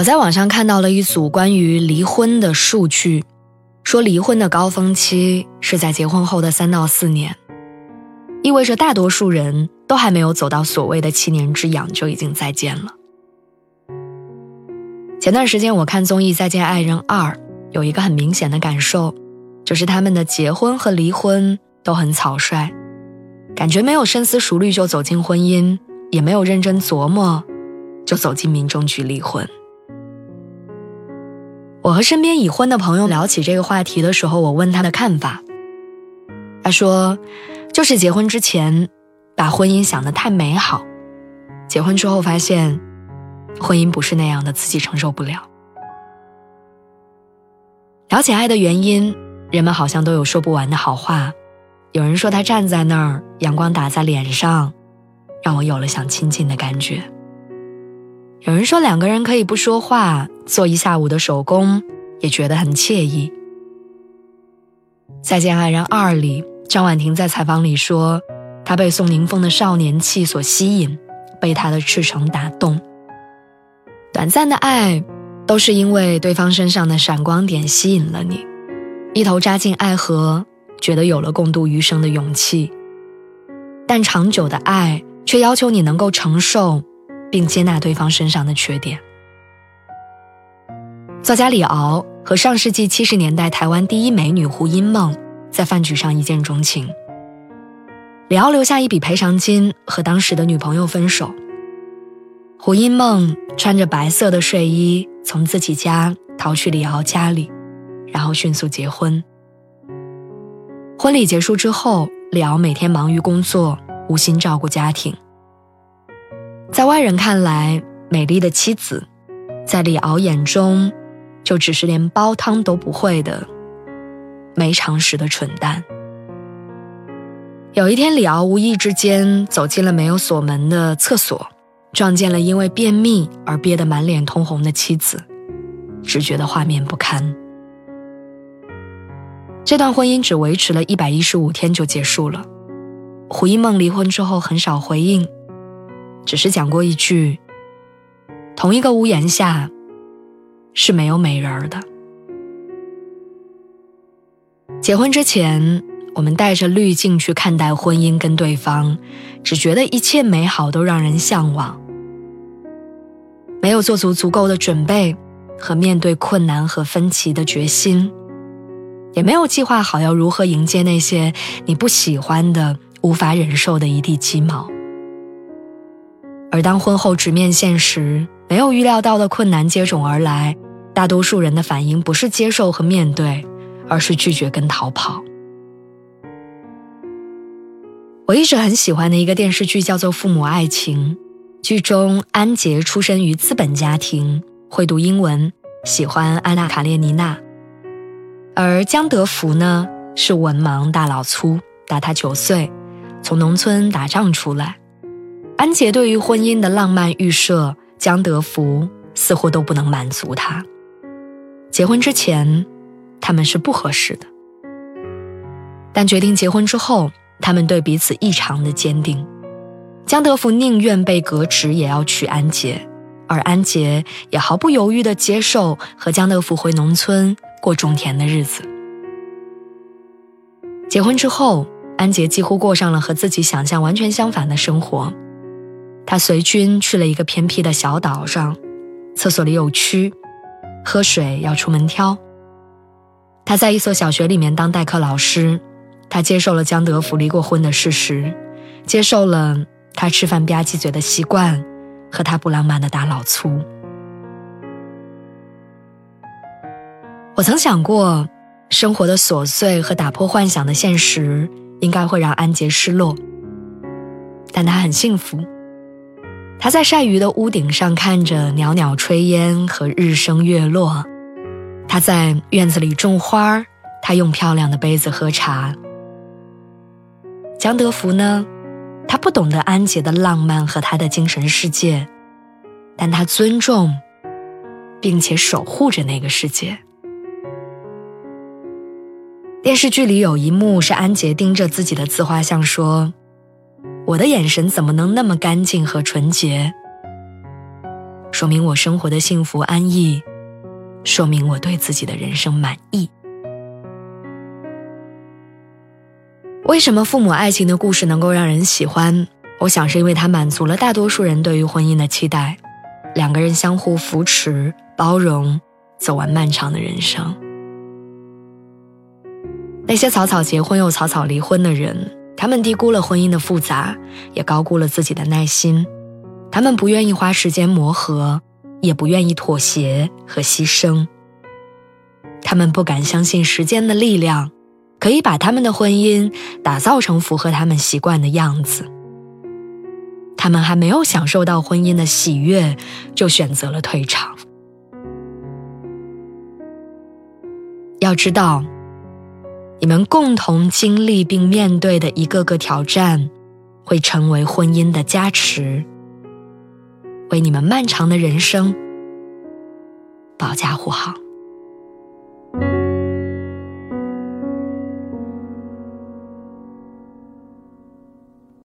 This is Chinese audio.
我在网上看到了一组关于离婚的数据，说离婚的高峰期是在结婚后的三到四年，意味着大多数人都还没有走到所谓的七年之痒就已经再见了。前段时间我看综艺《再见爱人二》，有一个很明显的感受，就是他们的结婚和离婚都很草率，感觉没有深思熟虑就走进婚姻，也没有认真琢磨就走进民政局离婚。我和身边已婚的朋友聊起这个话题的时候，我问他的看法。他说：“就是结婚之前，把婚姻想得太美好，结婚之后发现，婚姻不是那样的，自己承受不了。”了解爱的原因，人们好像都有说不完的好话。有人说他站在那儿，阳光打在脸上，让我有了想亲近的感觉。有人说两个人可以不说话，做一下午的手工，也觉得很惬意。《再见爱人二》里，张婉婷在采访里说，她被宋宁峰的少年气所吸引，被他的赤诚打动。短暂的爱，都是因为对方身上的闪光点吸引了你，一头扎进爱河，觉得有了共度余生的勇气。但长久的爱，却要求你能够承受。并接纳对方身上的缺点。作家李敖和上世纪七十年代台湾第一美女胡因梦在饭局上一见钟情。李敖留下一笔赔偿金和当时的女朋友分手。胡因梦穿着白色的睡衣从自己家逃去李敖家里，然后迅速结婚。婚礼结束之后，李敖每天忙于工作，无心照顾家庭。在外人看来，美丽的妻子，在李敖眼中，就只是连煲汤都不会的没常识的蠢蛋。有一天，李敖无意之间走进了没有锁门的厕所，撞见了因为便秘而憋得满脸通红的妻子，只觉得画面不堪。这段婚姻只维持了一百一十五天就结束了。胡一梦离婚之后很少回应。只是讲过一句：“同一个屋檐下是没有美人儿的。”结婚之前，我们带着滤镜去看待婚姻跟对方，只觉得一切美好都让人向往，没有做足足够的准备和面对困难和分歧的决心，也没有计划好要如何迎接那些你不喜欢的、无法忍受的一地鸡毛。而当婚后直面现实，没有预料到的困难接踵而来，大多数人的反应不是接受和面对，而是拒绝跟逃跑。我一直很喜欢的一个电视剧叫做《父母爱情》，剧中安杰出身于资本家庭，会读英文，喜欢安娜·卡列尼娜，而江德福呢是文盲大老粗，大他九岁，从农村打仗出来。安杰对于婚姻的浪漫预设，江德福似乎都不能满足他。结婚之前，他们是不合适的，但决定结婚之后，他们对彼此异常的坚定。江德福宁愿被革职也要娶安杰，而安杰也毫不犹豫地接受和江德福回农村过种田的日子。结婚之后，安杰几乎过上了和自己想象完全相反的生活。他随军去了一个偏僻的小岛上，厕所里有蛆，喝水要出门挑。他在一所小学里面当代课老师，他接受了江德福离过婚的事实，接受了他吃饭吧唧嘴的习惯和他不浪漫的大老粗。我曾想过，生活的琐碎和打破幻想的现实应该会让安杰失落，但他很幸福。他在晒鱼的屋顶上看着袅袅炊烟和日升月落，他在院子里种花他用漂亮的杯子喝茶。江德福呢？他不懂得安杰的浪漫和他的精神世界，但他尊重，并且守护着那个世界。电视剧里有一幕是安杰盯着自己的自画像说：“我的眼神怎么能那么干净和纯洁？说明我生活的幸福安逸，说明我对自己的人生满意。”为什么父母爱情的故事能够让人喜欢？我想是因为它满足了大多数人对于婚姻的期待，两个人相互扶持、包容，走完漫长的人生。那些草草结婚又草草离婚的人，他们低估了婚姻的复杂，也高估了自己的耐心。他们不愿意花时间磨合，也不愿意妥协和牺牲。他们不敢相信时间的力量。可以把他们的婚姻打造成符合他们习惯的样子。他们还没有享受到婚姻的喜悦，就选择了退场。要知道，你们共同经历并面对的一个个挑战，会成为婚姻的加持，为你们漫长的人生保驾护航。